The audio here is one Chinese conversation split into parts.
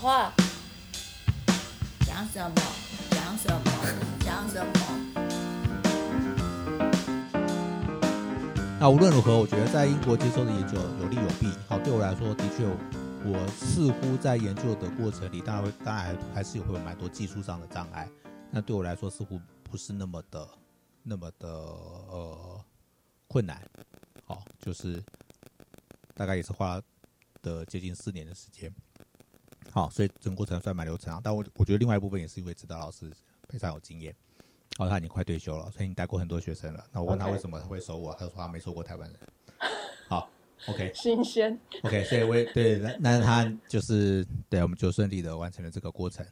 话，讲什么？讲什么？讲什么？那无论如何，我觉得在英国接受的研究有利有弊。好，对我来说，的确，我似乎在研究的过程里，当然会，当然还还是有会有蛮多技术上的障碍。那对我来说，似乎不是那么的，那么的呃困难。好，就是大概也是花的接近四年的时间。好，所以整个过程算蛮流畅。但我我觉得另外一部分也是因为指导老师非常有经验。哦，他已经快退休了，所以你带过很多学生了。那我问他为什么会收我，他说他没收过台湾人。好，OK，新鲜。OK，所以我也对，那那他就是对，我们就顺利的完成了这个过程。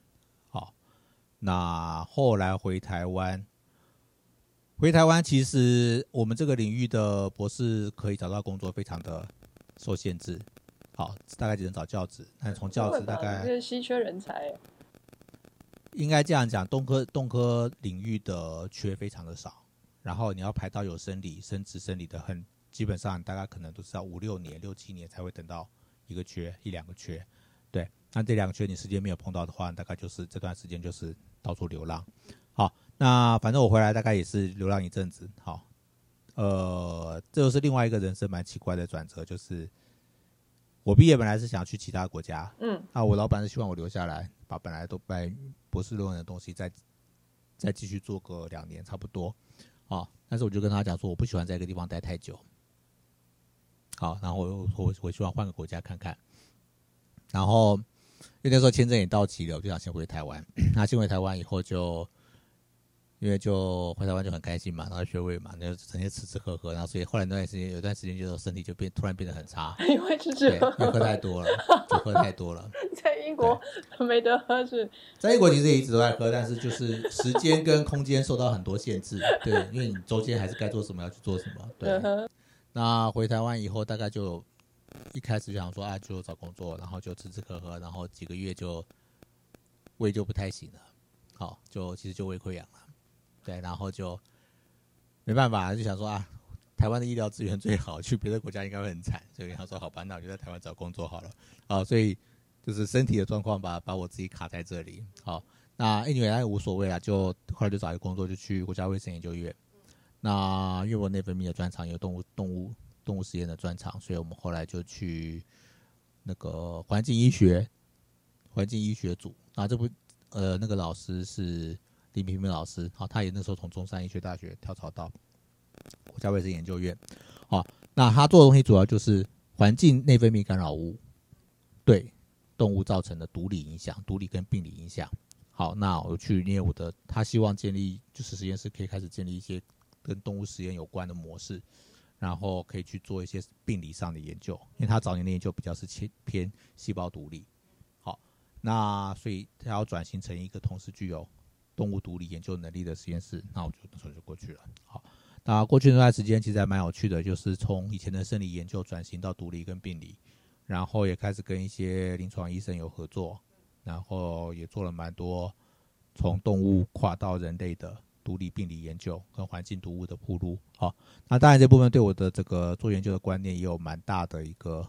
好，那后来回台湾，回台湾其实我们这个领域的博士可以找到工作非常的受限制。好，大概只能找教职，那从教职大概稀缺人才。应该这样讲，动科动科领域的缺非常的少，然后你要排到有生理、生殖、生理的很，基本上大概可能都是要五六年、六七年才会等到一个缺、一两个缺。对，那这两个缺你时间没有碰到的话，大概就是这段时间就是到处流浪。好，那反正我回来大概也是流浪一阵子。好，呃，这就是另外一个人生蛮奇怪的转折，就是我毕业本来是想去其他国家，嗯，啊，我老板是希望我留下来，把本来都在博士论文的东西再再继续做个两年差不多，啊，但是我就跟他讲说，我不喜欢在一个地方待太久，好，然后我我我希望换个国家看看，然后因为那时候签证也到期了，我就想先回台湾，那先回台湾以后就。因为就回台湾就很开心嘛，然后学位嘛，那就整天吃吃喝喝，然后所以后来那段时间有段时间就是身体就变突然变得很差，因为吃吃对，喝喝喝，太多了，就喝太多了。在英国没得喝是在英国其实也一直都在喝，但是就是时间跟空间受到很多限制。对，因为你周间还是该做什么要去做什么。对嗯，那回台湾以后，大概就一开始就想说啊，就找工作，然后就吃吃喝喝，然后几个月就胃就不太行了，好，就其实就胃溃疡了。对，然后就没办法，就想说啊，台湾的医疗资源最好，去别的国家应该会很惨，所以他说好吧，那我就在台湾找工作好了。好，所以就是身体的状况把把我自己卡在这里。好，那 anyway 那也无所谓啊，就后来就找一个工作，就去国家卫生研究院。那因为我内分泌的专长有动物动物动物实验的专长，所以我们后来就去那个环境医学环境医学组。那这不呃那个老师是林平平老师，好，他也那时候从中山医学大学跳槽到国家卫生研究院。好，那他做的东西主要就是环境内分泌干扰物对动物造成的毒理影响，毒理跟病理影响。好，那我去因为我的他希望建立就是实验室可以开始建立一些跟动物实验有关的模式，然后可以去做一些病理上的研究，因为他早年的研究比较是偏偏细胞毒理。好，那所以他要转型成一个同时具有动物毒理研究能力的实验室，那我就那时候就过去了。好，那过去那段时间其实还蛮有趣的，就是从以前的生理研究转型到毒理跟病理，然后也开始跟一些临床医生有合作，然后也做了蛮多从动物跨到人类的毒理病理研究跟环境毒物的铺路。好，那当然这部分对我的这个做研究的观念也有蛮大的一个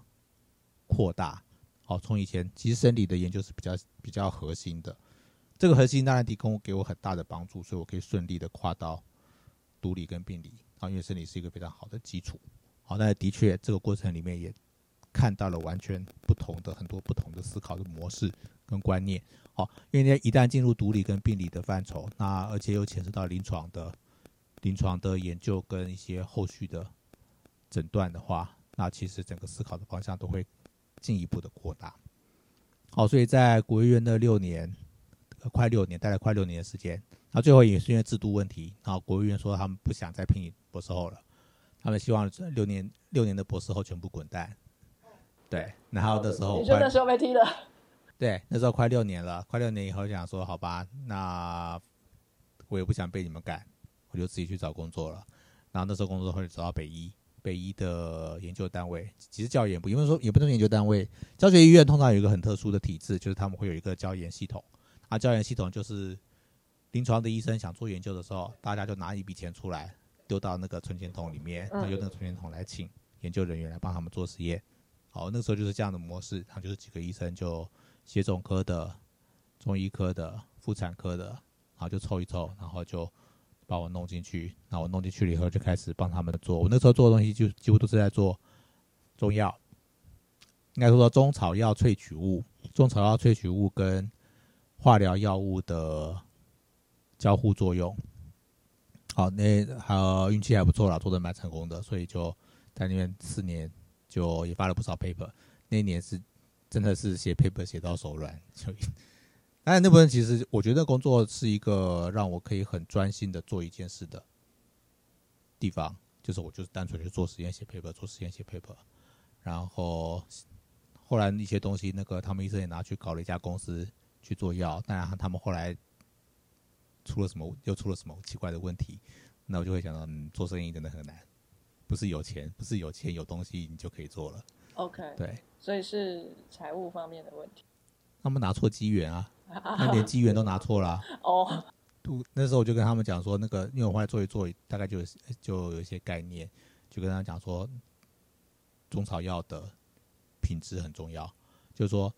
扩大。好，从以前其实生理的研究是比较比较核心的，这个核心当然提供给我很大的帮助，所以我可以顺利的跨到毒理跟病理。啊，因为生理是一个非常好的基础。好，那的确这个过程里面也看到了完全不同的很多不同的思考的模式跟观念。好，因为一旦进入毒理跟病理的范畴，那而且又牵涉到临床的临床的研究跟一些后续的诊断的话，那其实整个思考的方向都会进一步的扩大。好，所以在国医院的六年，快六年，待了快六年的时间，然后最后也是因为制度问题，然后国务院说他们不想再聘博士后了，他们希望这六年六年的博士后全部滚蛋。对，然后那时候快你说那时候被踢了，对，那时候快六年了，快六年以后想说，好吧，那我也不想被你们赶，我就自己去找工作了。然后那时候工作会找到北医，北医的研究单位，其实教研部，因为说也不能研究单位，教学医院通常有一个很特殊的体制，就是他们会有一个教研系统。啊，教研系统就是临床的医生想做研究的时候，大家就拿一笔钱出来，丢到那个存钱筒里面，然后用那个存钱筒来请研究人员来帮他们做实验。好，那个时候就是这样的模式，然后就是几个医生就血肿科的、中医科的、妇产科的，然后就凑一凑，然后就把我弄进去。那我弄进去了以后，就开始帮他们做。我那时候做的东西就几乎都是在做中药，应该说中草药萃取物、中草药萃取物跟化疗药物的交互作用。好，那还运气还不错啦，做的蛮成功的，所以就在那边四年就也发了不少 paper。那一年是真的是写 paper 写到手软，所以当然那部分其实我觉得工作是一个让我可以很专心的做一件事的地方，就是我就是单纯去做实验写 paper，做实验写 paper，然后后来一些东西那个他们医生也拿去搞了一家公司去做药，当然他们后来出了什么又出了什么奇怪的问题，那我就会想到，嗯，做生意真的很难，不是有钱，不是有钱有东西你就可以做了，OK，对。所以是财务方面的问题。他们拿错机缘啊，那连机缘都拿错了啊、哦，都那时候我就跟他们讲说，那个因为我后来做一做，大概就就有一些概念，就跟他讲说，中草药的品质很重要，就是说，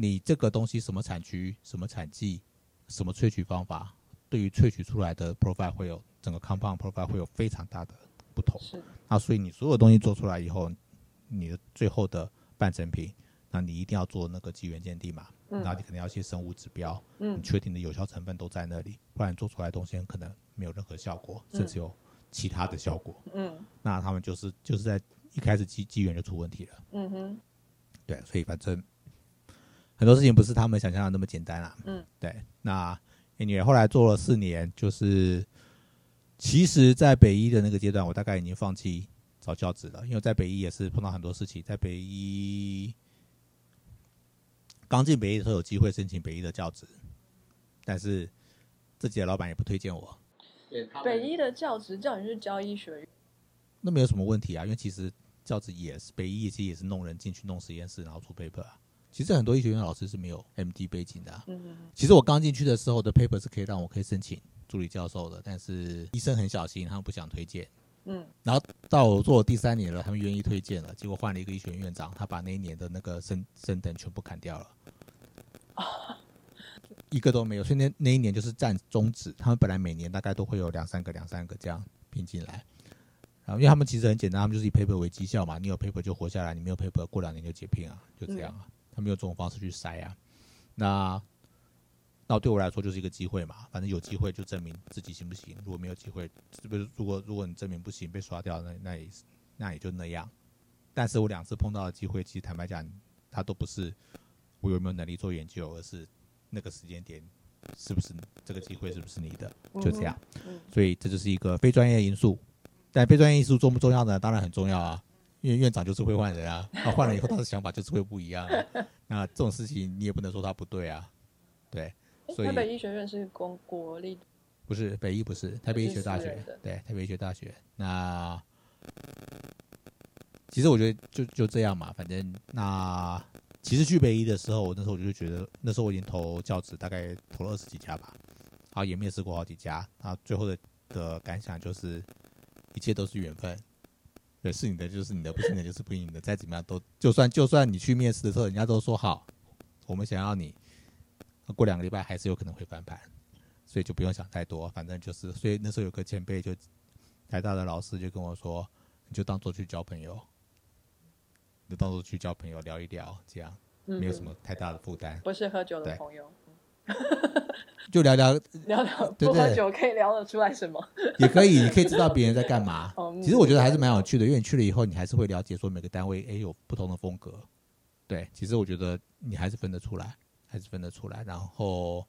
你这个东西什么产区、什么产季、什么萃取方法，对于萃取出来的 profile 会有整个 compound profile 会有非常大的不同。是。那所以你所有东西做出来以后，你的最后的半成品，那你一定要做那个机缘鉴定嘛，嗯。然后你可能要一些生物指标，你嗯确定的有效成分都在那里，不然做出来的东西很可能没有任何效果，甚至有其他的效果。嗯。那他们就是就是在一开始机机缘就出问题了，嗯哼。对，所以反正很多事情不是他们想象的那么简单啊。嗯，对。那 anyway 后来做了四年，就是其实，在北医的那个阶段，我大概已经放弃找教职了，因为在北医也是碰到很多事情，在北医刚进北医的时候有机会申请北医的教职，但是自己的老板也不推荐我。北医的教职叫你去教医学院，那没有什么问题啊，因为其实教职也是北医，其实也是弄人进去弄实验室，然后出 paper 啊。其实很多医学院老师是没有 MD 背景的、啊。嗯其实我刚进去的时候的 paper 是可以让我可以申请助理教授的，但是医生很小心，他们不想推荐。嗯然后到我做了第三年了，他们愿意推荐了，结果换了一个医学院院长，他把那一年的那个升升等全部砍掉了，啊 一个都没有。所以那那一年就是占中止，他们本来每年大概都会有两三个、两三个这样拼进来。然后因为他们其实很简单，他们就是以 paper 为绩效嘛，你有 paper 就活下来，你没有 paper 过两年就解聘啊，就这样啊。他们用这种方式去筛啊。那那对我来说就是一个机会嘛，反正有机会就证明自己行不行。如果没有机会，是不是？如果如果你证明不行被刷掉，那那也是那也就那样。但是我两次碰到的机会，其实坦白讲，它都不是我有没有能力做研究，而是那个时间点是不是这个机会是不是你的，就这样。嗯所以这就是一个非专业因素。但非专业因素重不重要呢？当然很重要啊，因为院长就是会换人啊，他换了以后他的想法就是会不一样、啊。那这种事情你也不能说他不对啊，对。所以台北医学院是公国立，不是北医，不是台北医学大学对，台北医学大学。那其实我觉得就就这样嘛，反正那其实去北医的时候，我那时候我就觉得，那时候我已经投教职，大概投了二十几家吧，然后也面试过好几家，然后最后的的感想就是，一切都是缘分。对，是你的就是你的，不是你的就是不是你的。再怎么样都，就算就算你去面试的时候，人家都说好，我们想要你，过两个礼拜还是有可能会翻盘。所以就不用想太多，反正就是，所以那时候有个前辈就台大的老师就跟我说，你就当做去交朋友，你就当做去交朋友聊一聊，这样嗯没有什么太大的负担，不是喝酒的朋友，就聊聊 聊聊对不喝酒可以聊得出来什么？也可以，你可以知道别人在干嘛 其实我觉得还是蛮有趣的，因为你去了以后，你还是会了解说每个单位哎有不同的风格。对，其实我觉得你还是分得出来，还是分得出来。然后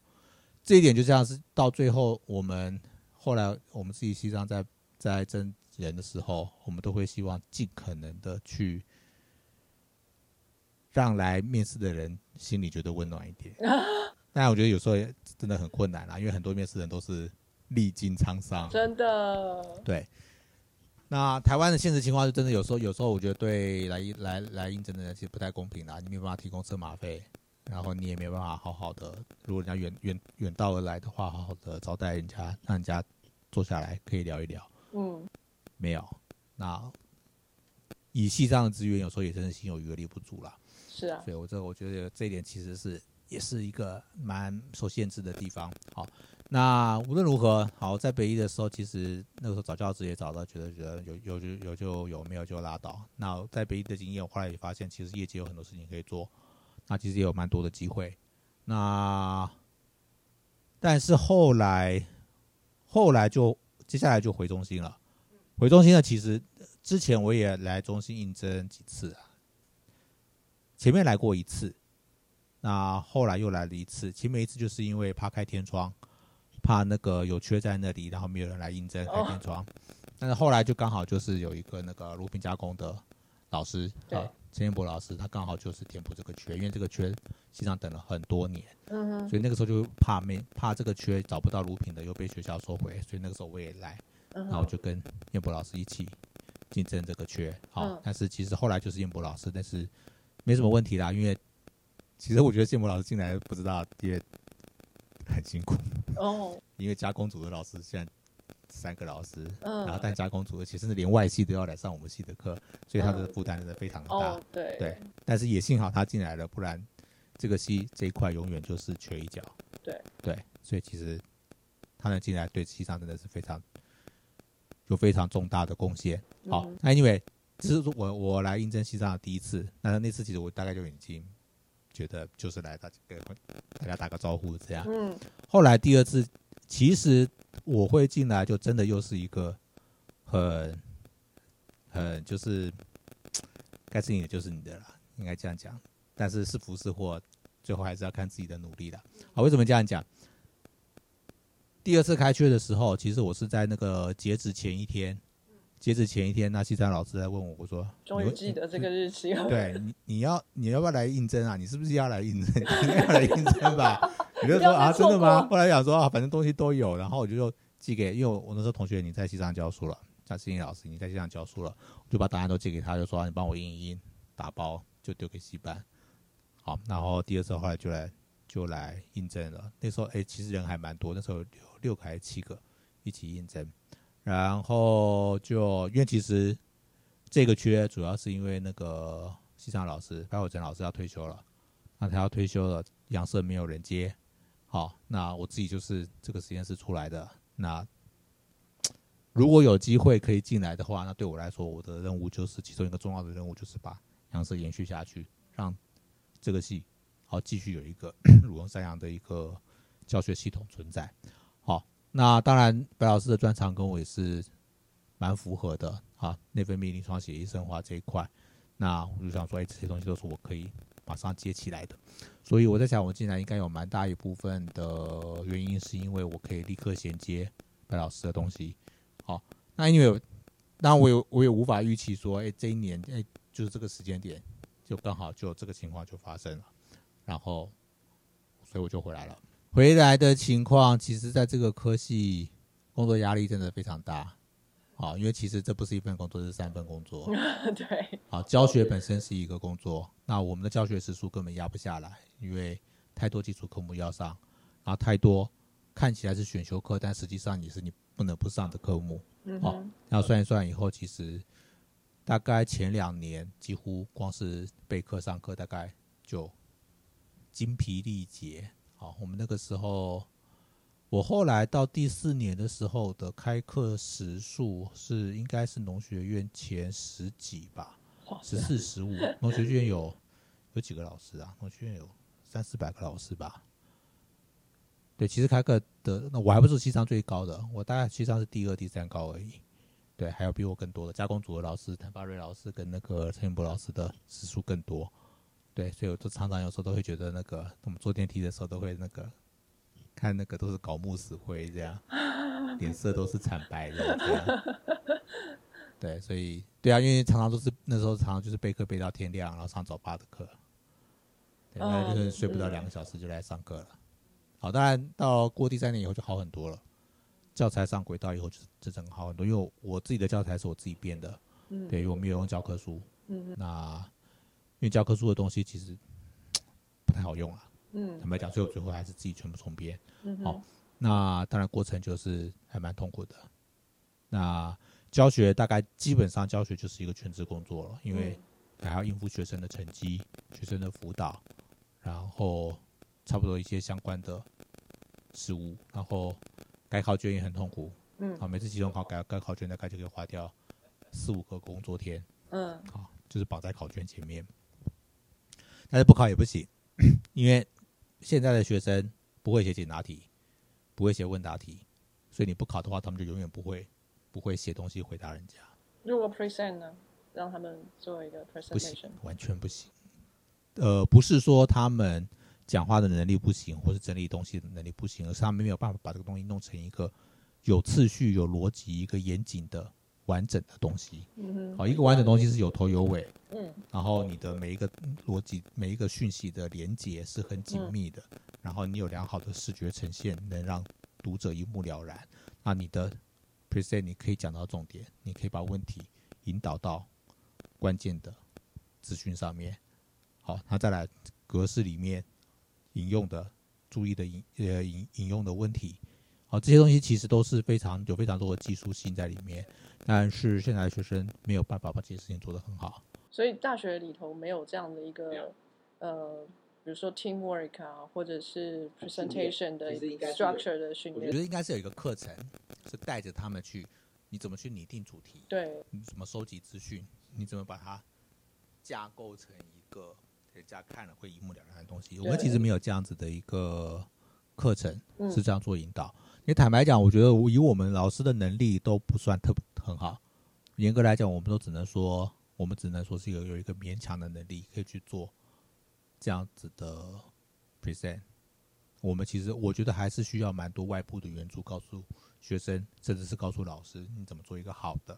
这一点就像是到最后，我们后来我们自己西藏在在征人的时候，我们都会希望尽可能的去让来面试的人心里觉得温暖一点。当然，我觉得有时候也真的很困难啦，因为很多面试人都是历经沧桑，真的，对，那台湾的现实情况是真的，有时候有时候我觉得对来来来应征的人其实不太公平啦，你没有办法提供车马费，然后你也没有办法好好的，如果人家远远远道而来的话，好好的招待人家，让人家坐下来可以聊一聊，嗯没有。那以系上的资源，有时候也真的心有余而力不足啦。是啊，所以我这我觉得这一点其实是也是一个蛮受限制的地方。好，那无论如何，好在北医的时候，其实那个时候找教职也找到，觉得觉得有有就有就有，没有就拉倒。那在北医的经验，我后来也发现，其实业界有很多事情可以做，那其实也有蛮多的机会。那但是后来后来就接下来就回中心了，回中心呢，其实之前我也来中心应征几次啊。前面来过一次，那后来又来了一次。其实每一次就是因为怕开天窗，怕那个有缺在那里，然后没有人来应征开天窗。但是后来就刚好就是有一个那个乳品加工的老师，对啊，陈彦博老师，他刚好就是填补这个缺，因为这个缺实际上等了很多年，嗯哼，所以那个时候就怕没怕这个缺找不到乳品的又被学校收回，所以那个时候我也来，嗯然后就跟彦博老师一起竞争这个缺，好、嗯但是其实后来就是彦博老师，但是没什么问题啦，因为其实我觉得建模老师进来不知道也很辛苦，哦，因为加工组的老师现在三个老师，嗯然后但加工组的其实是连外系都要来上我们系的课，所以他的嗯负担真的非常的大。哦，对对，但是也幸好他进来了，不然这个系这一块永远就是缺一角。对对，所以其实他能进来，对系上真的是非常有非常重大的贡献。好，嗯那因为这是我我来应征西藏的第一次，那那次其实我大概就已经觉得就是来大家跟大家打个招呼这样。嗯后来第二次，其实我会进来，就真的又是一个很很就是该是你的就是你的了，应该这样讲。但是是福是祸，最后还是要看自己的努力的。好，为什么这样讲？第二次开缺的时候，其实我是在那个截止前一天，截止前一天，那西山老师在问我，我说：“终于记得这个日期了。对你，你要你要不要来应征啊？你是不是要来应征？你应该要来应征吧？你就说啊，真的错吗？过后来想说啊，反正东西都有，然后我就又寄给，因为我我那时候同学你在西山教书了，像心理老师你在西山教书了，我就把答案都寄给他，就说、啊、你帮我印一印，打包就丢给西班。好，然后第二次后来就来就来应征了。那时候哎、其实人还蛮多，那时候有六个还是七个一起应征，然后就因为其实这个缺主要是因为那个西上老师白火珍老师要退休了，那他要退休了，杨社没有人接，好，那我自己就是这个实验室出来的，那 如果有机会可以进来的话，那对我来说，我的任务就是其中一个重要的任务就是把杨社延续下去，让这个系好继续有一个乳龙山羊的一个教学系统存在。那当然白老师的专长跟我也是蛮符合的啊，内分泌临床血液生化这一块，那我就想说，哎、这些东西都是我可以马上接起来的，所以我在想，我进来应该有蛮大一部分的原因是因为我可以立刻衔接白老师的东西。好，那因为当然我有我也无法预期说，哎、这一年哎、就是这个时间点，就刚好就这个情况就发生了，然后所以我就回来了。回来的情况，其实在这个科系工作压力真的非常大。啊，因为其实这不是一份工作，是三份工作。对，啊，教学本身是一个工作，那我们的教学时数根本压不下来，因为太多基础科目要上，然后太多看起来是选修课，但实际上也是你不能不上的科目。哦嗯哼，那算一算以后，其实大概前两年几乎光是备课上课，大概就精疲力竭。好，我们那个时候，我后来到第四年的时候的开课时数是应该是农学院前十几吧，哇十四十五。农学院有有几个老师啊？农学院有三四百个老师吧。对，其实开课的那我还不是西商最高的，我大概西商是第二、第三高而已。对，还有比我更多的加工组的老师，谭发瑞老师跟那个陈永博老师的时数更多。对，所以我都常常有时候都会觉得那个我们坐电梯的时候都会那个看那个都是搞木死灰这样，脸色都是惨白的这样。对，所以对啊，因为常常都是那时候常常就是备课备到天亮，然后上早八的课，对，那就是睡不到两个小时就来上课了。好，当然到过第三年以后就好很多了，教材上轨道以后就就整个好很多，因为我自己的教材是我自己编的，嗯，对，因为我没有用教科书，嗯那因为教科书的东西其实不太好用啊，嗯坦白讲，所以我最后还是自己全部重编。嗯哼，好那当然过程就是还蛮痛苦的。那教学大概基本上教学就是一个全职工作了，因为还要应付学生的成绩、学生的辅导，然后差不多一些相关的事务，然后改考卷也很痛苦。嗯好，每次期中考改改考卷大概就可以花掉四五个工作天。嗯好，就是绑在考卷前面。但是不考也不行，因为现在的学生不会写简答题，不会写问答题，所以你不考的话，他们就永远不会不会写东西回答人家，如果 present 呢，让他们做一个 presentation，，完全不行。呃，不是说他们讲话的能力不行，或是整理东西的能力不行，而是他们没有办法把这个东西弄成一个有次序、有逻辑、一个严谨的完整的东西。嗯，好，一个完整的东西是有头有尾，嗯然后你的每一个逻辑、每一个讯息的连接是很紧密的，然后你有良好的视觉呈现，能让读者一目了然。那你的 present 你可以讲到重点，你可以把问题引导到关键的资讯上面。好，那再来格式里面引用的注意的引呃引引用的问题，好，这些东西其实都是非常有非常多的技术性在里面，但是现在的学生没有办法把这些事情做得很好。所以大学里头没有这样的一个呃，比如说 teamwork 啊，或者是 presentation 的其实应该 structure 的训练我觉，得应该是有一个课程，是带着他们去，你怎么去拟定主题，对，你怎么收集资讯，你怎么把它架构成一个人家看了会一目了然的东西。我们其实没有这样子的一个课程嗯是这样做引导。因为坦白讲，我觉得以我们老师的能力都不算特很好，严格来讲，我们都只能说，我们只能说是有有一个勉强的能力可以去做这样子的 present。我们其实我觉得还是需要蛮多外部的援助，告诉学生，甚至是告诉老师，你怎么做一个好的、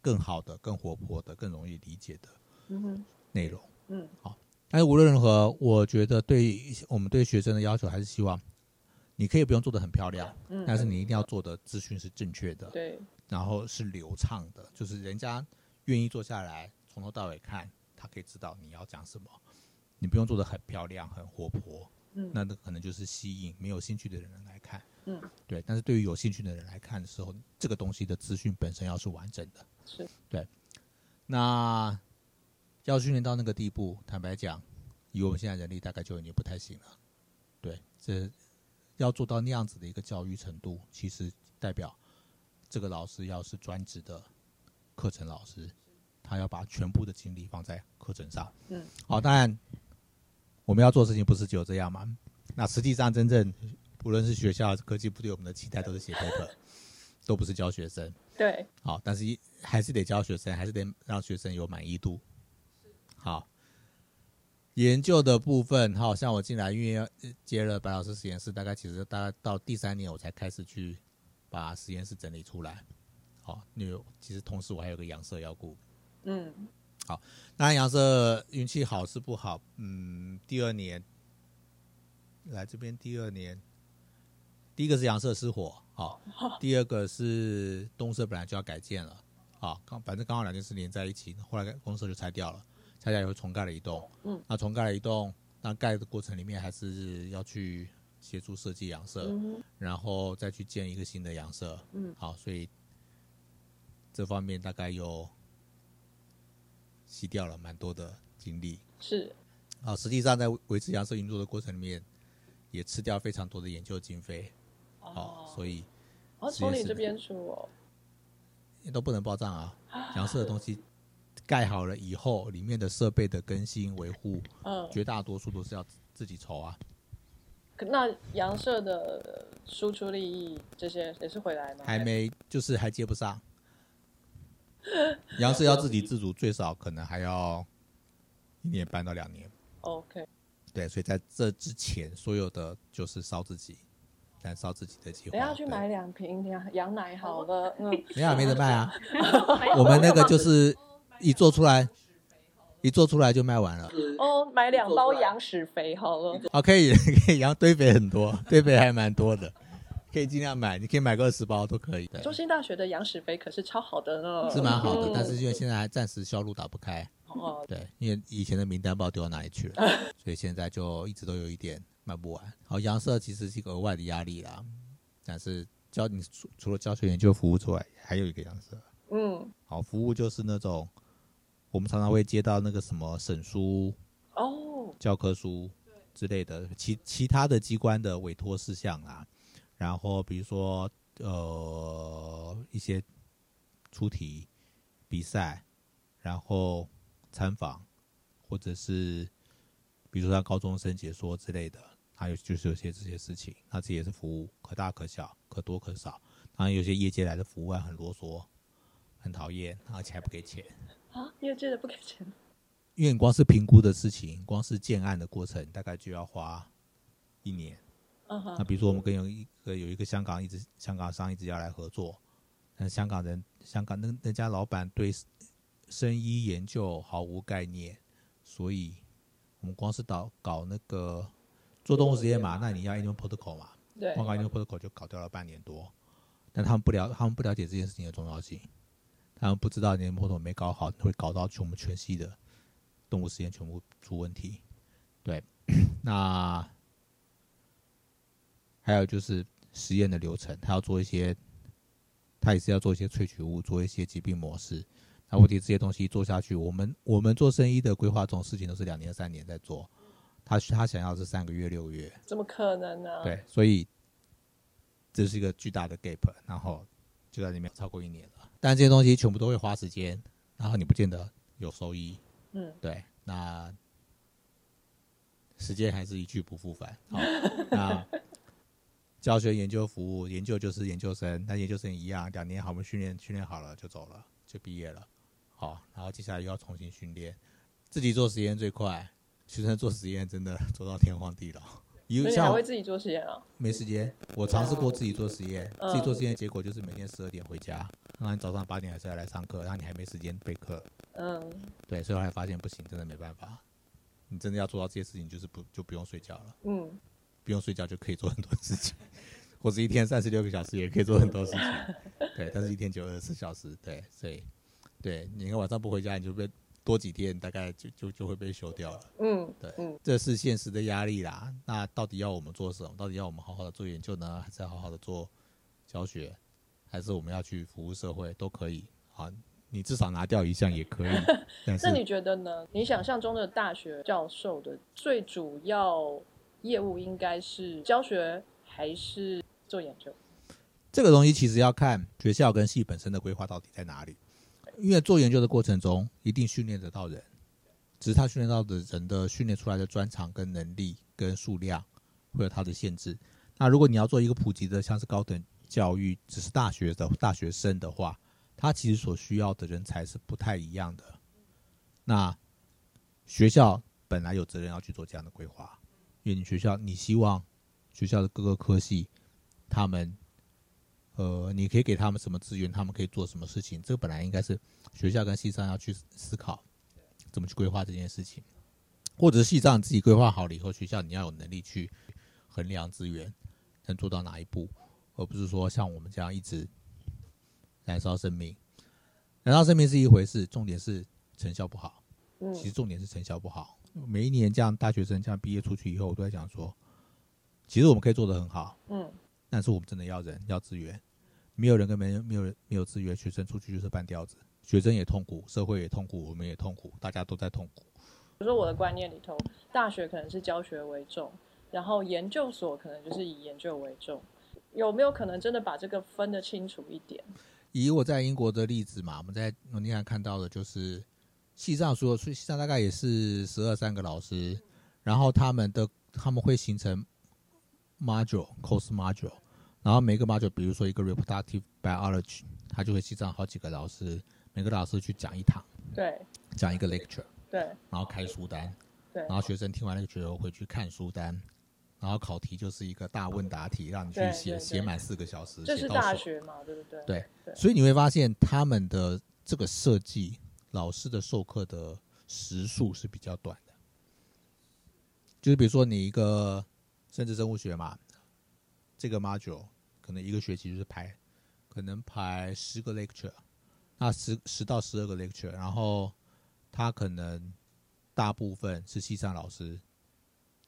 更好的、更活泼的、更容易理解的嗯，内容。嗯好但是无论如何，我觉得对我们对学生的要求还是希望，你可以不用做的很漂亮，嗯，但是你一定要做的资讯是正确的，对，然后是流畅的，就是人家愿意坐下来从头到尾看，他可以知道你要讲什么。你不用做的很漂亮、很活泼，嗯那那可能就是吸引没有兴趣的人来看。嗯，对。但是对于有兴趣的人来看的时候，这个东西的资讯本身要是完整的。是对，那要训练到那个地步，坦白讲，以我们现在人力大概就已经不太行了。对，这要做到那样子的一个教育程度，其实代表这个老师要是专职的课程老师，他要把全部的精力放在课程上。嗯，好，当然我们要做的事情不是只有这样嘛。那实际上，真正不论是学校、科技部对我们的期待，都是写 paper，都不是教学生。对，好，但是一还是得教学生，还是得让学生有满意度。好，研究的部分，好像我进来，因为呃接了白老师实验室，大概其实大概到第三年我才开始去把实验室整理出来。好，因为其实同时我还有个阳色要顾，嗯好，那阳色运气好是不好，嗯，第二年来这边第二年，第一个是阳色失火，好，第二个是东社本来就要改建了，好，刚反正刚好两件事连在一起，后来公社就拆掉了，拆掉以后重盖了一栋，嗯，那重盖了一栋，那盖的过程里面还是要去协助设计阳社，嗯然后再去建一个新的阳社，嗯，好，所以这方面大概有吸掉了蛮多的精力。是，啊，实际上在维持阳社运作的过程里面，也吃掉非常多的研究经费。哦、所以哦，从你这边出哦，也都不能报账啊。阳社的东西盖好了以后，里面的设备的更新维护，嗯，绝大多数都是要自自己筹啊。可那洋社的输出利益这些也是回来吗？还没，就是还接不上。阳社要自给自足，最少可能还要一年半到两年。OK，对，所以在这之前，所有的就是烧自己，燃烧自己的计划。等一下去买两瓶羊羊奶好了，嗯，没有没得卖啊。我们那个就是一做出来，一做出来就卖完了。哦，买两包羊屎肥好了，啊，可以可以，羊堆肥很多，堆肥还蛮多的，可以尽量买，你可以买个二十包都可以。的，中兴大学的羊屎肥可是超好的呢，是蛮好的嗯，但是因为现在还暂时销路打不开，哦，对，因为以前的名单不知道丢到哪里去了，所以现在就一直都有一点卖不完。好，羊舍其实是一个额外的压力啦，但是教你除除了教学研究服务之外，还有一个羊舍。嗯好，服务就是那种我们常常会接到那个什么审书、哦，教科书之类的，其其他的机关的委托事项啊，然后比如说呃一些出题比赛，然后参访，或者是比如说像高中生解说之类的，还有就是有些这些事情，那这也是服务，可大可小，可多可少。当然有些业界来的服务还很啰嗦，很讨厌，而且还不给钱。啊，业界的不给钱，因为你光是评估的事情，光是建案的过程，大概就要花一年。那，比如说我们跟有一个有一个香港一直香港商一直要来合作，那香港人香港那那家老板对生医研究毫无概念，所以我们光是搞搞那个做动物实验嘛，那你要 animal protocol 嘛，对，光搞 animal protocol 就搞掉了半年多，但他们不了他们不了解这件事情的重要性，他们不知道 animal protocol 没搞好会搞到全我们全系的动物实验全部出问题。对，那还有就是实验的流程，他要做一些，他也是要做一些萃取物，做一些疾病模式。那问题这些东西做下去，我们我们做生意的规划这种事情都是两年三年在做，他他想要是三个月六个月，怎么可能呢？，对，所以这是一个巨大的 gap，然后就在里面超过一年了。但这些东西全部都会花时间，然后你不见得有收益，嗯，对，那时间还是一去不复返。好，那教学、研究、服务，研究就是研究生，那研究生一样，两年好，我们训练训练好了就走了，就毕业了。好，然后接下来又要重新训练，自己做实验最快，学生做实验真的做到天荒地老。你为像我还会自己做实验啊？没时间，我尝试过自己做实验，嗯自己做实验结果就是每天十二点回家，然后你早上八点还是要来上课，然后你还没时间备课，嗯，对，所以后来发现不行，真的没办法。你真的要做到这些事情，就是不就不用睡觉了，嗯，不用睡觉就可以做很多事情，或者一天三十六个小时也可以做很多事情，对，但是一天只有二十四小时，对，所以对你看晚上不回家，你就被多几天，大概就就就会被休掉了。嗯，对，嗯。这是现实的压力啦。那到底要我们做什么？到底要我们好好的做研究呢，还是要好好的做教学，还是我们要去服务社会？都可以啊。你至少拿掉一项也可以，那你觉得呢？你想象中的大学教授的最主要业务应该是教学还是做研究？这个东西其实要看学校跟系本身的规划到底在哪里。因为做研究的过程中，一定训练得到人，只是他训练到的人的训练出来的专长跟能力跟数量会有它的限制。那如果你要做一个普及的，像是高等教育，只是大学的大学生的话，他其实所需要的人才是不太一样的。那学校本来有责任要去做这样的规划，因为你学校你希望学校的各个科系，他们呃，你可以给他们什么资源，他们可以做什么事情，这个本来应该是学校跟系上要去思考怎么去规划这件事情，或者是系上自己规划好了以后，学校你要有能力去衡量资源能做到哪一步，而不是说像我们这样一直燃烧生命。燃烧生命是一回事，重点是成效不好。嗯其实重点是成效不好。每一年这样大学生这样毕业出去以后，我都在讲说，其实我们可以做得很好，嗯，但是我们真的要人要资源，没有人跟没人没有人没有资源，学生出去就是半吊子，学生也痛苦，社会也痛苦，我们也痛苦，大家都在痛苦。比如说我的观念里头，大学可能是教学为重，然后研究所可能就是以研究为重。有没有可能真的把这个分得清楚一点？以我在英国的例子嘛，我们在我那天看到的就是西藏所有西藏大概也是十二三个老师，然后他们的他们会形成 module course module，然后每个 module 比如说一个 reproductive biology，他就会西藏好几个老师，每个老师去讲一堂，对讲一个 lecture，对然后开书单，对然后学生听完 lecture 后回去看书单。然后考题就是一个大问答题，让你去写写满四个小时，这是。大学嘛，对不对？对对所以你会发现他们的这个设计，老师的授课的时数是比较短的。就是比如说你一个生殖生物学嘛，这个 module 可能一个学期就是排，可能排十个 lecture，那十十到十二个 lecture，然后他可能大部分是系上老师，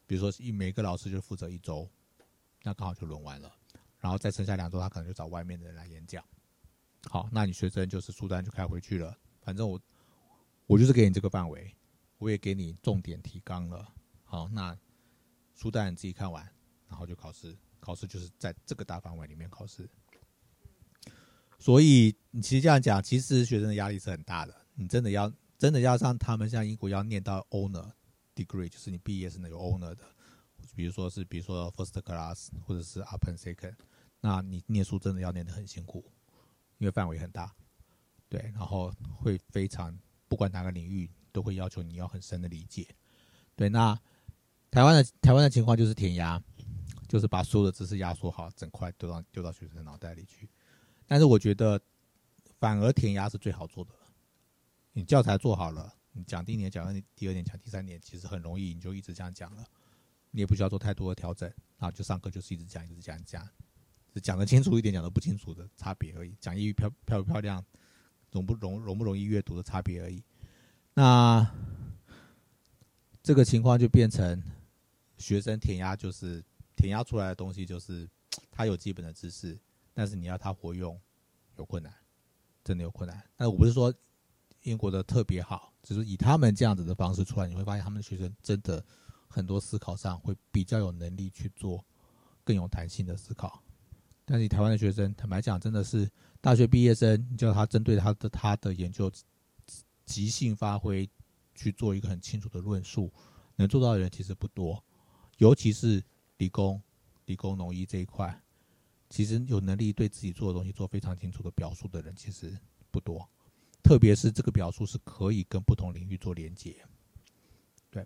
比如说一每个老师就负责一周，那刚好就轮完了。然后再剩下两周，他可能就找外面的人来演讲。好，那你学生就是书单就开回去了。反正我我就是给你这个范围，我也给你重点提纲了。好，那书单你自己看完，然后就考试。考试就是在这个大范围里面考试。所以你其实这样讲，其实学生的压力是很大的。你真的要真的要让他们像英国要念到 owner degree，就是你毕业是那个 owner 的，比如说是比如说 first class 或者是 upper second，那你念书真的要念得很辛苦，因为范围很大，对，然后会非常不管哪个领域都会要求你要很深的理解，对。那台湾的台湾的情况就是填鸭，就是把所有的知识压缩好，整块丢到丢到学生的脑袋里去。但是我觉得反而填鸭是最好做的。你教材做好了，你讲第一年讲第二年讲第三年，其实很容易，你就一直这样讲了，你也不需要做太多的调整，然后就上课就是一直讲一直讲讲，讲得清楚一点，讲得不清楚的差别而已，讲英语漂漂不漂亮，容不容容不容易阅读的差别而已。那这个情况就变成学生填鸭，就是填鸭出来的东西就是他有基本的知识，但是你要他活用有困难，真的有困难。但我不是说。英国的特别好，只是以他们这样子的方式出来，你会发现他们的学生真的很多思考上会比较有能力去做更有弹性的思考。但是台湾的学生，坦白讲，真的是大学毕业生，你叫他针对他的他的研究即兴发挥去做一个很清楚的论述，能做到的人其实不多。尤其是理工、理工农医这一块，其实有能力对自己做的东西做非常清楚的表述的人，其实不多。特别是这个表述是可以跟不同领域做连接，对。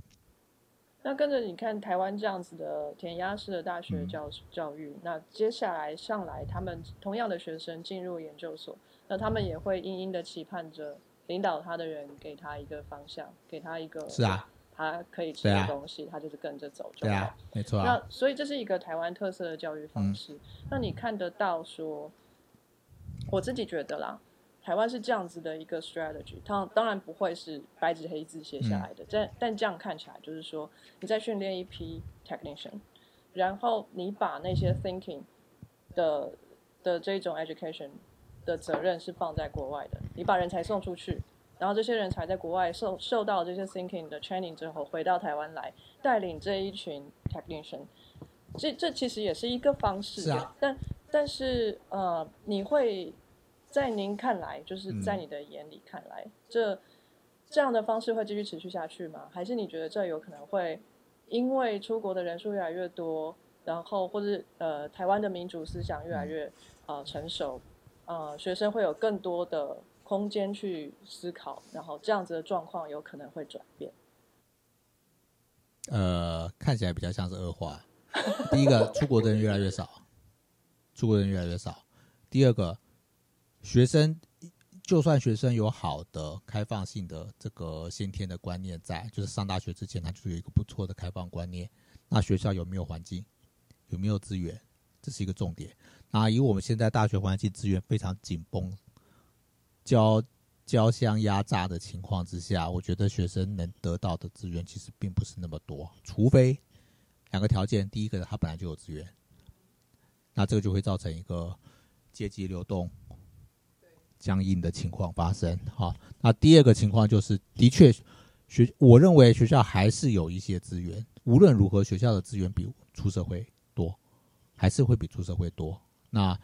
那跟着你看台湾这样子的填鸭式的大学教教育，那接下来上来他们同样的学生进入研究所，那他们也会殷殷的期盼着领导他的人给他一个方向，给他一个是啊，他可以吃的东西，他就是跟着走就好，没错。那所以这是一个台湾特色的教育方式。那你看得到说，我自己觉得啦。台湾是这样子的一个 strategy，它当然不会是白纸黑字写下来的，但但这样看起来就是说，你在训练一批 technician，然后你把那些 thinking 的的这种 education 的责任是放在国外的，你把人才送出去，然后这些人才在国外受受到这些 thinking 的 training 之后，回到台湾来带领这一群 technician，这这其实也是一个方式，啊，但但是呃，你会。在您看来，就是在你的眼里看来，这这样的方式会继续持续下去吗？还是你觉得这有可能会因为出国的人数越来越多，然后或者呃台湾的民主思想越来越呃成熟，呃学生会有更多的空间去思考，然后这样子的状况有可能会转变？呃，看起来比较像是恶化。第一个，出国的人越来越少，出国的人越来越少。第二个。学生就算学生有好的开放性的这个先天的观念在，就是上大学之前他就有一个不错的开放观念。那学校有没有环境，有没有资源，这是一个重点。那以我们现在大学环境资源非常紧绷、交交相压榨的情况之下，我觉得学生能得到的资源其实并不是那么多。除非两个条件：第一个，他本来就有资源，那这个就会造成一个阶级流动。僵硬的情况发生，好，那第二个情况就是，的确，学我认为学校还是有一些资源，无论如何，学校的资源比出社会多，还是会比出社会多。那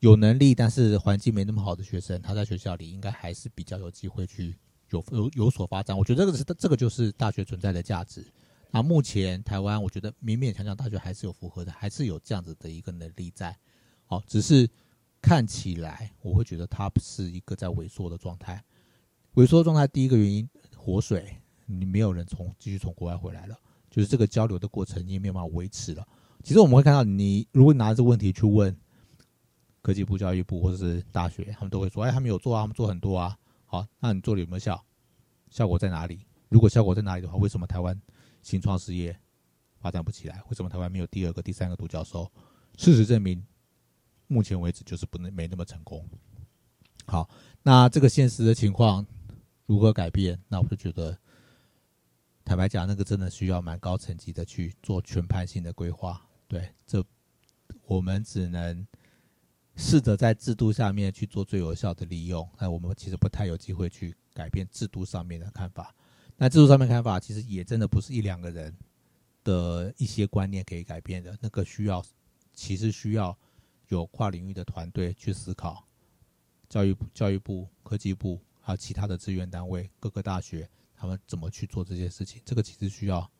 有能力但是环境没那么好的学生，他在学校里应该还是比较有机会去有有有所发展。我觉得这个是这个就是大学存在的价值。那目前台湾，我觉得勉勉强强大学还是有符合的，还是有这样子的一个能力在，好，只是。看起来我会觉得它是一个在萎缩的状态，萎缩状态第一个原因，活水，你没有人从继续从国外回来了，就是这个交流的过程你也没有办法维持了。其实我们会看到，你如果拿这个问题去问科技部、教育部或者是大学，他们都会说：“哎，他们有做啊，他们做很多啊。”好，那你做的有没有效？效果在哪里？如果效果在哪里的话，为什么台湾新创事业发展不起来？为什么台湾没有第二个、第三个独角兽？事实证明。目前为止就是不能没那么成功。好，那这个现实的情况如何改变？那我就觉得，坦白讲，那个真的需要蛮高层级的去做全盘性的规划。对，这我们只能试着在制度下面去做最有效的利用。那我们其实不太有机会去改变制度上面的看法。那制度上面看法，其实也真的不是一两个人的一些观念可以改变的，那个需要其实需要有跨领域的团队去思考，教育、教育部、科技部还有其他的资源单位、各个大学，他们怎么去做这些事情？这个其实需要，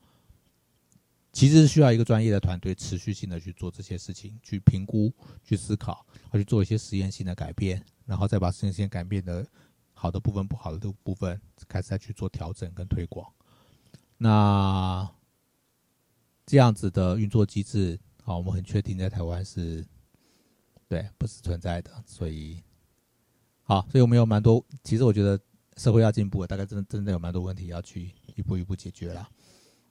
其实是需要一个专业的团队持续性的去做这些事情，去评估、去思考，而去做一些实验性的改变，然后再把实验性改变的好的部分、不好的部分开始再去做调整跟推广。那这样子的运作机制，啊，我们很确定在台湾是，对，不是存在的，所以，好，所以我们有蛮多，其实我觉得社会要进步，大概真的真的有蛮多问题要去一步一步解决啦。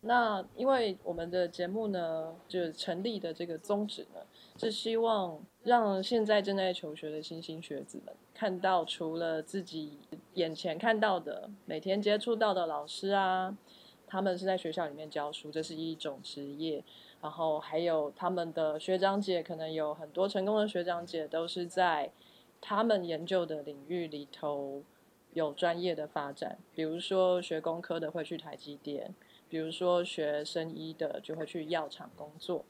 那因为我们的节目呢，就是成立的这个宗旨呢，是希望让现在正在求学的新兴学子们看到，除了自己眼前看到的、每天接触到的老师啊，他们是在学校里面教书，这是一种职业。然后还有他们的学长姐，可能有很多成功的学长姐，都是在他们研究的领域里头有专业的发展。比如说学工科的会去台积电。比如说学生医的就会去药厂工作，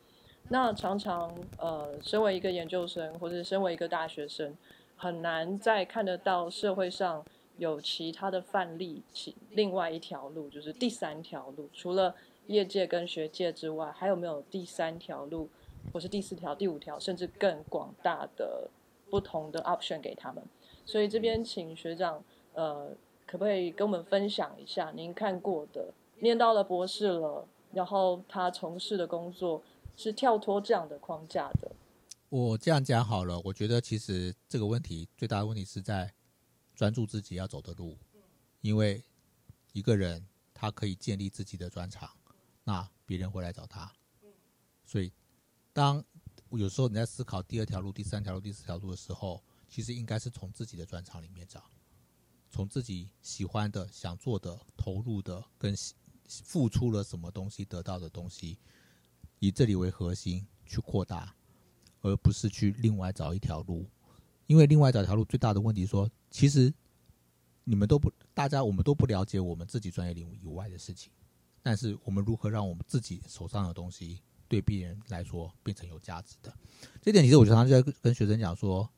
那常常呃，身为一个研究生或者身为一个大学生，很难再看得到社会上有其他的范例，其另外一条路就是第三条路，除了业界跟学界之外，还有没有第三条路，或是第四条、第五条，甚至更广大的不同的 option 给他们？所以这边请学长呃，可不可以跟我们分享一下您看过的？念到了博士了，然后他从事的工作是跳脱这样的框架的。我这样讲好了，我觉得其实这个问题最大的问题是在专注自己要走的路，因为一个人他可以建立自己的专长，那别人会来找他。所以，当有时候你在思考第二条路、第三条路、第四条路的时候，其实应该是从自己的专长里面找，从自己喜欢的、想做的、投入的跟。付出了什么东西，得到的东西，以这里为核心去扩大，而不是去另外找一条路。因为另外找条路最大的问题说，其实你们都不，大家我们都不了解我们自己专业领域以外的事情。但是我们如何让我们自己手上的东西对别人来说变成有价值的？这点其实我常常就在跟学生讲说，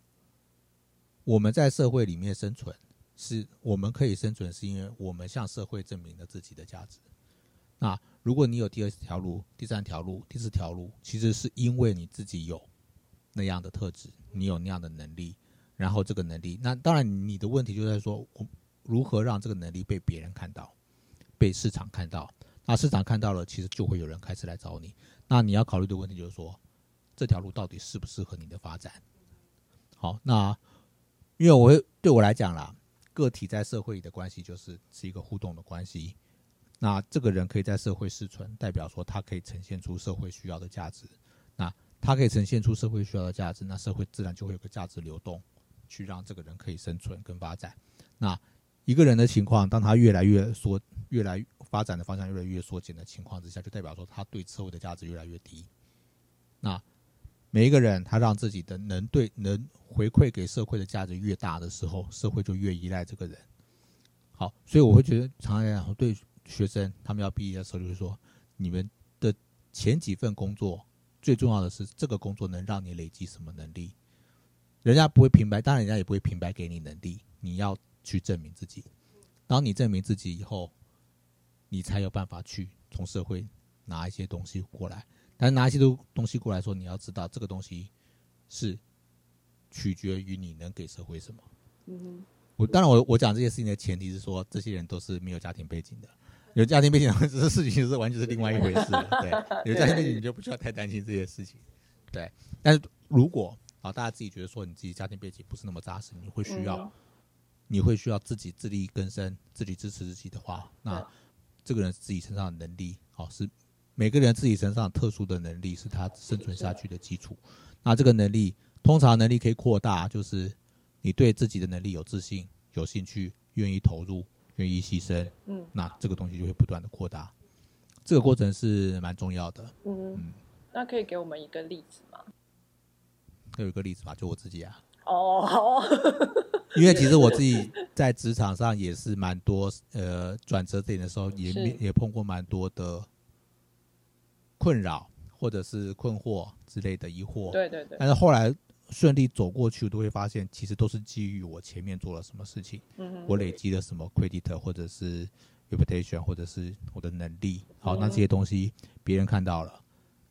我们在社会里面生存，是我们可以生存，是因为我们向社会证明了自己的价值。那如果你有第二条路、第三条路、第四条路，其实是因为你自己有那样的特质，你有那样的能力，然后这个能力，那当然你的问题就在说，我如何让这个能力被别人看到，被市场看到？那市场看到了，其实就会有人开始来找你。那你要考虑的问题就是说，这条路到底适不适合你的发展？好，那因为我会对我来讲啦，个体在社会里的关系就是是一个互动的关系。那这个人可以在社会生存，代表说他可以呈现出社会需要的价值。那他可以呈现出社会需要的价值，那社会自然就会有个价值流动，去让这个人可以生存跟发展。那一个人的情况，当他越来越缩，越来发展的方向越来越缩减的情况之下，就代表说他对社会的价值越来越低。那每一个人他让自己的能对能回馈给社会的价值越大的时候，社会就越依赖这个人。好，所以我会觉得，常常来讲对。学生他们要毕业的时候，就是说，你们的前几份工作最重要的是这个工作能让你累积什么能力？人家不会平白，当然人家也不会平白给你能力，你要去证明自己。当你证明自己以后，你才有办法去从社会拿一些东西过来。但是拿一些东东西过来说，你要知道这个东西是取决于你能给社会什么。嗯我当然我我讲这些事情的前提是说，这些人都是没有家庭背景的。有家庭背景，这个事情是完全是另外一回事。对，有家庭背景你就不需要太担心这些事情。对，但是如果啊，大家自己觉得说你自己家庭背景不是那么扎实，你会需要，你会需要自己自力更生、自己支持自己的话，那这个人自己身上的能力，好是每个人自己身上特殊的能力，是他生存下去的基础。那这个能力，通常能力可以扩大，就是你对自己的能力有自信、有兴趣、愿意投入。愿意牺牲，嗯，那这个东西就会不断的扩大，这个过程是蛮重要的，嗯嗯，那可以给我们一个例子吗？有一个例子吧，就我自己啊，哦，因为其实我自己在职场上也是蛮多呃转折点的时候，也也碰过蛮多的困扰或者是困惑之类的疑惑。对对对，但是后来顺利走过去，都会发现其实都是基于我前面做了什么事情，嗯哼，我累积了什么 credit 或者是 reputation 或者是我的能力。好，嗯那这些东西别人看到了，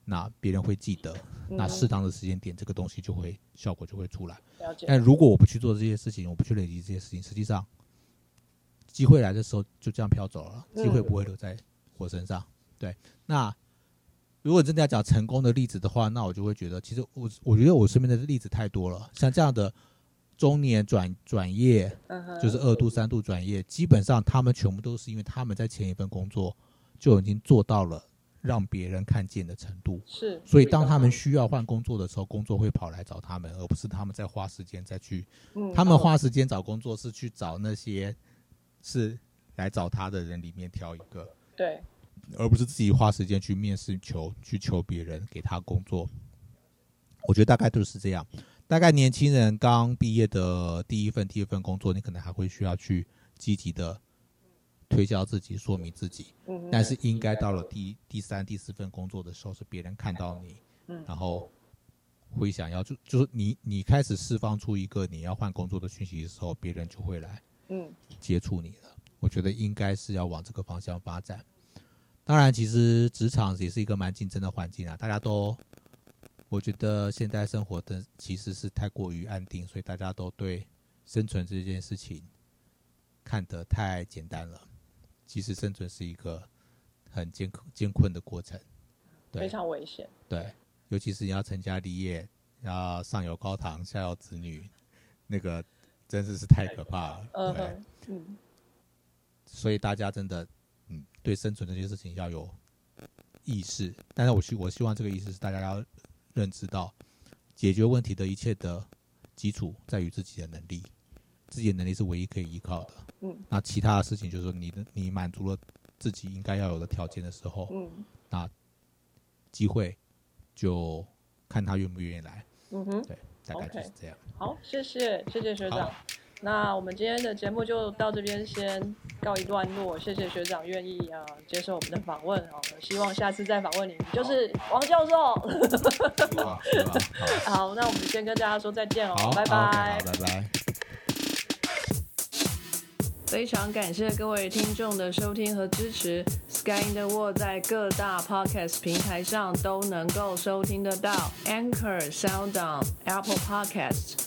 那别人会记得，那嗯适当的时间点，这个东西就会效果就会出来。但如果我不去做这些事情，我不去累积这些事情，实际上机会来的时候就这样飘走了，嗯。机会不会留在我身上。对，那如果真的要讲成功的例子的话，那我就会觉得，其实我我觉得我身边的例子太多了，像这样的中年转转业，就是二度、三度转业，基本上他们全部都是因为他们在前一份工作就已经做到了让别人看见的程度，是，所以当他们需要换工作的时候，工作会跑来找他们，而不是他们在花时间再去。嗯他们花时间找工作是去找那些是来找他的人里面挑一个，对，而不是自己花时间去面试求去求别人给他工作。我觉得大概都是这样。大概年轻人刚毕业的第一份、第二份工作，你可能还会需要去积极的推销自己、说明自己。嗯，但是应该到了第第三、第四份工作的时候，是别人看到你，嗯然后会想要就就是你你开始释放出一个你要换工作的讯息的时候，别人就会来嗯接触你了。我觉得应该是要往这个方向发展。当然，其实职场也是一个蛮竞争的环境啊，大家都，我觉得现在生活的其实是太过于安定，所以大家都对生存这件事情看得太简单了。其实生存是一个很艰苦艰困的过程，对非常危险，对，尤其是你要成家立业，要上有高堂，下有子女，那个真的是太可怕了。对。嗯哼，嗯所以大家真的，嗯，对生存这件事情要有意识。但是我希我希望这个意识是大家要认知到，解决问题的一切的基础在于自己的能力，自己的能力是唯一可以依靠的。嗯那其他的事情就是说你的你满足了自己应该要有的条件的时候，嗯那机会就看他愿不愿意来。嗯哼。对，大概就是这样。好，谢谢谢谢学长。那我们今天的节目就到这边先告一段落，谢谢学长愿意啊、呃接受我们的访问啊，希望下次再访问你，就是王教授。好，那我们先跟大家说再见哦拜拜好，。拜拜。非常感谢各位听众的收听和支持。Sky in the World 在各大 podcast 平台上都能够收听得到，Anchor、SoundOn、Apple Podcasts